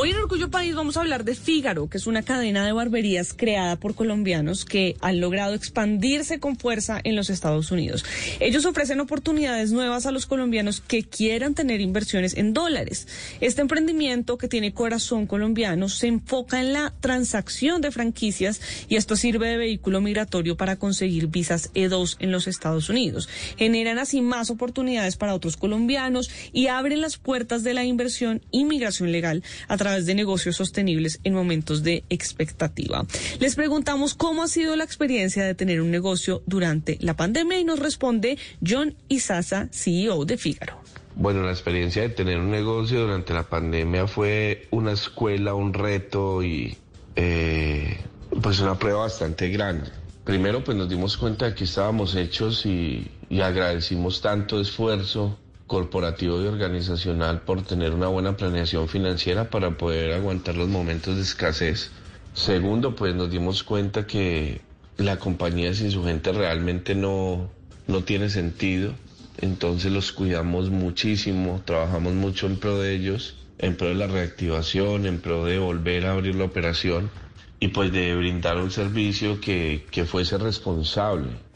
Hoy en Orgullo País vamos a hablar de Fígaro, que es una cadena de barberías creada por colombianos que han logrado expandirse con fuerza en los Estados Unidos. Ellos ofrecen oportunidades nuevas a los colombianos que quieran tener inversiones en dólares. Este emprendimiento que tiene corazón colombiano se enfoca en la transacción de franquicias y esto sirve de vehículo migratorio para conseguir visas E2 en los Estados Unidos. Generan así más oportunidades para otros colombianos y abren las puertas de la inversión y migración legal a través de negocios sostenibles en momentos de expectativa. Les preguntamos cómo ha sido la experiencia de tener un negocio durante la pandemia y nos responde John Isasa, CEO de Fígaro. Bueno, la experiencia de tener un negocio durante la pandemia fue una escuela, un reto y eh, pues una prueba bastante grande. Primero pues nos dimos cuenta de que estábamos hechos y agradecimos tanto esfuerzo corporativo y organizacional por tener una buena planeación financiera para poder aguantar los momentos de escasez. Segundo, pues nos dimos cuenta que la compañía sin su gente realmente no, no tiene sentido. Entonces los cuidamos muchísimo, trabajamos mucho en pro de ellos, en pro de la reactivación, en pro de volver a abrir la operación y pues de brindar un servicio que, que fuese responsable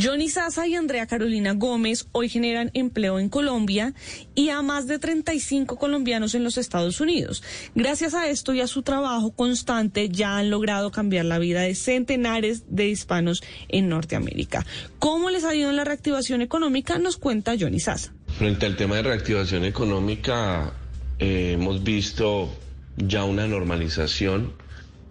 Johnny Sasa y Andrea Carolina Gómez hoy generan empleo en Colombia y a más de 35 colombianos en los Estados Unidos. Gracias a esto y a su trabajo constante ya han logrado cambiar la vida de centenares de hispanos en Norteamérica. ¿Cómo les ha ido en la reactivación económica? Nos cuenta Johnny Sasa. Frente al tema de reactivación económica, eh, hemos visto ya una normalización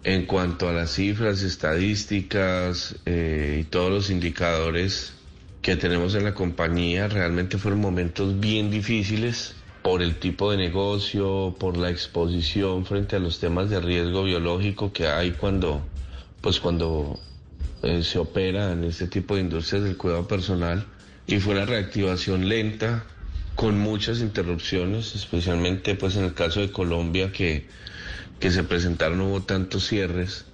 en cuanto a las cifras, estadísticas eh, y todos los indicadores que tenemos en la compañía, realmente fueron momentos bien difíciles por el tipo de negocio, por la exposición frente a los temas de riesgo biológico que hay cuando, pues cuando eh, se opera en este tipo de industrias del cuidado personal. Y fue una reactivación lenta, con muchas interrupciones, especialmente pues en el caso de Colombia que que se presentaron hubo tantos cierres,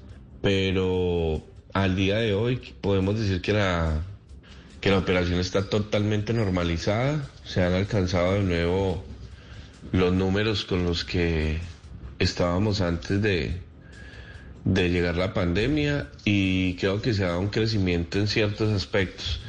pero al día de hoy podemos decir que la, que la operación está totalmente normalizada, se han alcanzado de nuevo los números con los que estábamos antes de, de llegar la pandemia y creo que se ha dado un crecimiento en ciertos aspectos.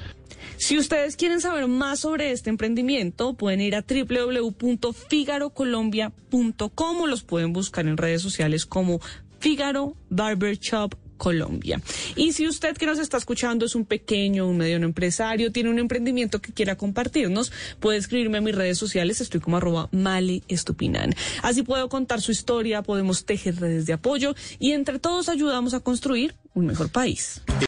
Si ustedes quieren saber más sobre este emprendimiento, pueden ir a www.figarocolombia.com o los pueden buscar en redes sociales como Figaro Barber Shop Colombia. Y si usted que nos está escuchando es un pequeño, un mediano empresario, tiene un emprendimiento que quiera compartirnos, puede escribirme a mis redes sociales, estoy como arroba Mali Estupinan. Así puedo contar su historia, podemos tejer redes de apoyo y entre todos ayudamos a construir un mejor país.